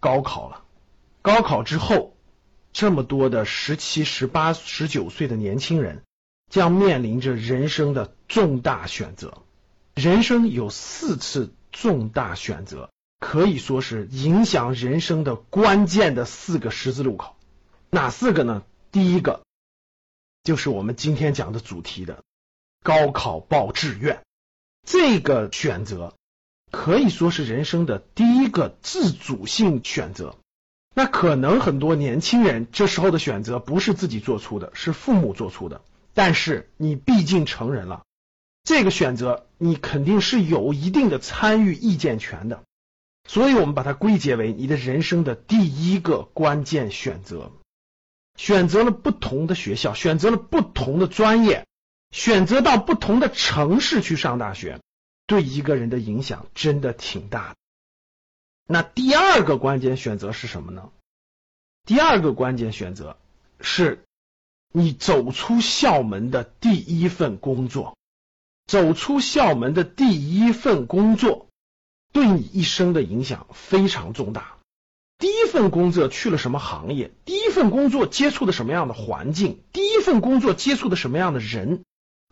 高考了。高考之后，这么多的十七、十八、十九岁的年轻人将面临着人生的重大选择。人生有四次重大选择，可以说是影响人生的关键的四个十字路口。哪四个呢？第一个就是我们今天讲的主题的高考报志愿，这个选择。可以说是人生的第一个自主性选择。那可能很多年轻人这时候的选择不是自己做出的，是父母做出的。但是你毕竟成人了，这个选择你肯定是有一定的参与意见权的。所以我们把它归结为你的人生的第一个关键选择。选择了不同的学校，选择了不同的专业，选择到不同的城市去上大学。对一个人的影响真的挺大的。那第二个关键选择是什么呢？第二个关键选择是你走出校门的第一份工作。走出校门的第一份工作对你一生的影响非常重大。第一份工作去了什么行业？第一份工作接触的什么样的环境？第一份工作接触的什么样的人？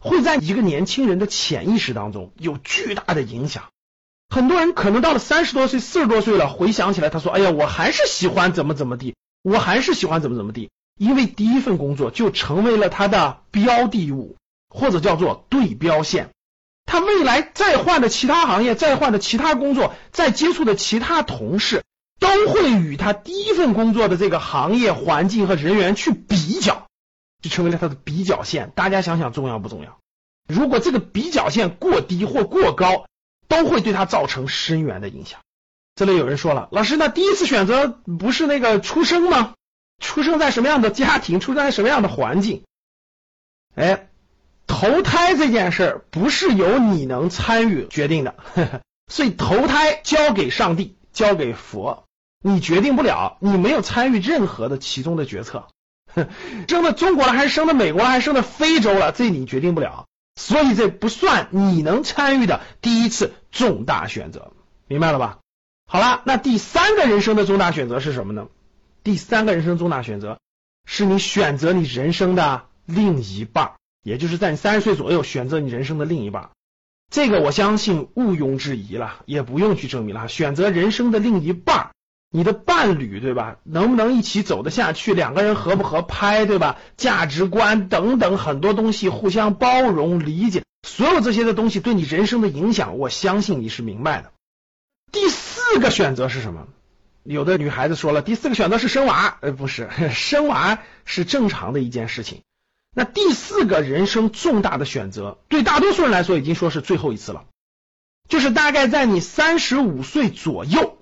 会在一个年轻人的潜意识当中有巨大的影响。很多人可能到了三十多岁、四十多岁了，回想起来，他说：“哎呀，我还是喜欢怎么怎么地，我还是喜欢怎么怎么地。”因为第一份工作就成为了他的标的物，或者叫做对标线。他未来再换的其他行业、再换的其他工作、再接触的其他同事，都会与他第一份工作的这个行业环境和人员去比较。就成为了他的比较线，大家想想重要不重要？如果这个比较线过低或过高，都会对他造成深远的影响。这里有人说了，老师，那第一次选择不是那个出生吗？出生在什么样的家庭，出生在什么样的环境？哎，投胎这件事儿不是由你能参与决定的，所以投胎交给上帝，交给佛，你决定不了，你没有参与任何的其中的决策。生到中国了还是生到美国了还是生到非洲了，这你决定不了，所以这不算你能参与的第一次重大选择，明白了吧？好了，那第三个人生的重大选择是什么呢？第三个人生重大选择是你选择你人生的另一半，也就是在你三十岁左右选择你人生的另一半，这个我相信毋庸置疑了，也不用去证明了，选择人生的另一半。你的伴侣对吧？能不能一起走得下去？两个人合不合拍对吧？价值观等等很多东西，互相包容理解，所有这些的东西对你人生的影响，我相信你是明白的。第四个选择是什么？有的女孩子说了，第四个选择是生娃，呃，不是，生娃是正常的一件事情。那第四个人生重大的选择，对大多数人来说已经说是最后一次了，就是大概在你三十五岁左右。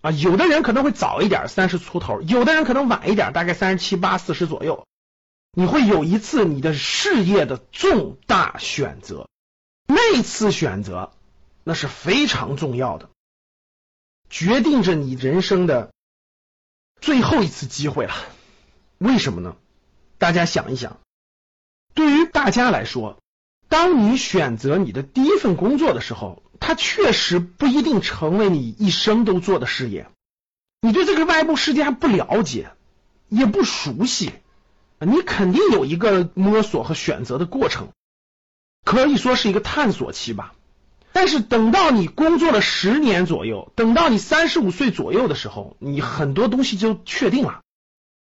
啊，有的人可能会早一点，三十出头；有的人可能晚一点，大概三十七八、四十左右。你会有一次你的事业的重大选择，那次选择那是非常重要的，决定着你人生的最后一次机会了。为什么呢？大家想一想，对于大家来说，当你选择你的第一份工作的时候。它确实不一定成为你一生都做的事业，你对这个外部世界还不了解，也不熟悉，你肯定有一个摸索和选择的过程，可以说是一个探索期吧。但是等到你工作了十年左右，等到你三十五岁左右的时候，你很多东西就确定了。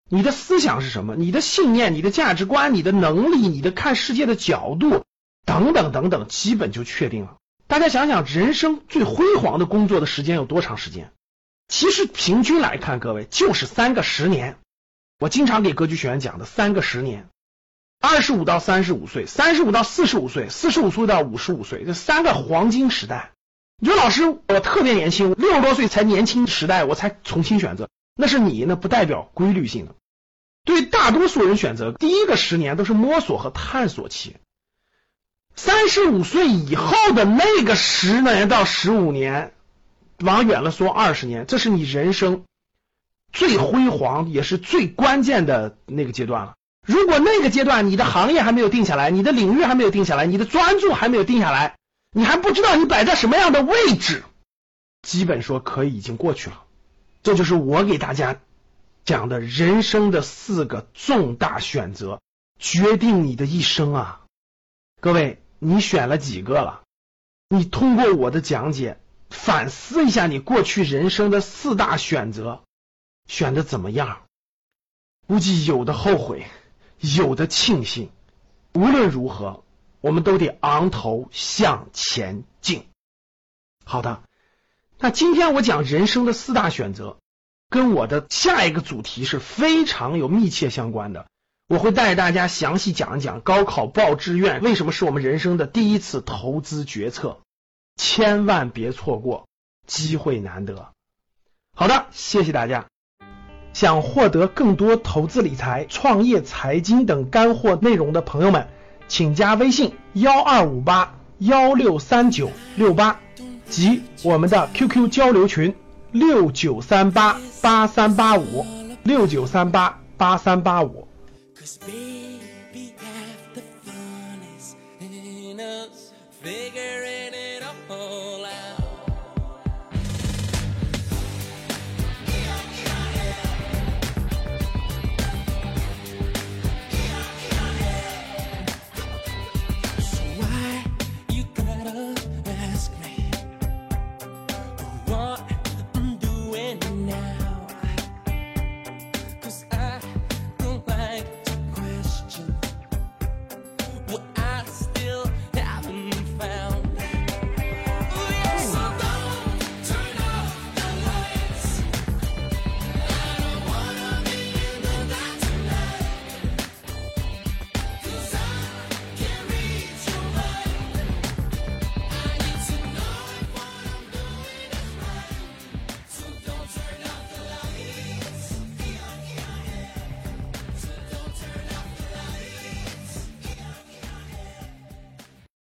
你的思想是什么？你的信念、你的价值观、你的能力、你的看世界的角度等等等等，基本就确定了。大家想想，人生最辉煌的工作的时间有多长时间？其实平均来看，各位就是三个十年。我经常给格局学员讲的三个十年：二十五到三十五岁，三十五到四十五岁，四十五岁到五十五岁，这三个黄金时代。你说老师，我特别年轻，六十多岁才年轻时代，我才重新选择。那是你，那不代表规律性的。对于大多数人选择，第一个十年都是摸索和探索期。三十五岁以后的那个十年到十五年，往远了说二十年，这是你人生最辉煌也是最关键的那个阶段了。如果那个阶段你的行业还没有定下来，你的领域还没有定下来，你的专注还没有定下来，你还不知道你摆在什么样的位置，基本说可以已经过去了。这就是我给大家。讲的人生的四个重大选择，决定你的一生啊！各位，你选了几个了？你通过我的讲解反思一下你过去人生的四大选择，选的怎么样？估计有的后悔，有的庆幸。无论如何，我们都得昂头向前进。好的，那今天我讲人生的四大选择。跟我的下一个主题是非常有密切相关的，我会带大家详细讲一讲高考报志愿为什么是我们人生的第一次投资决策，千万别错过，机会难得。好的，谢谢大家。想获得更多投资理财、创业、财经等干货内容的朋友们，请加微信幺二五八幺六三九六八及我们的 QQ 交流群。六九三八八三八五，六九三八八三八五。Cause baby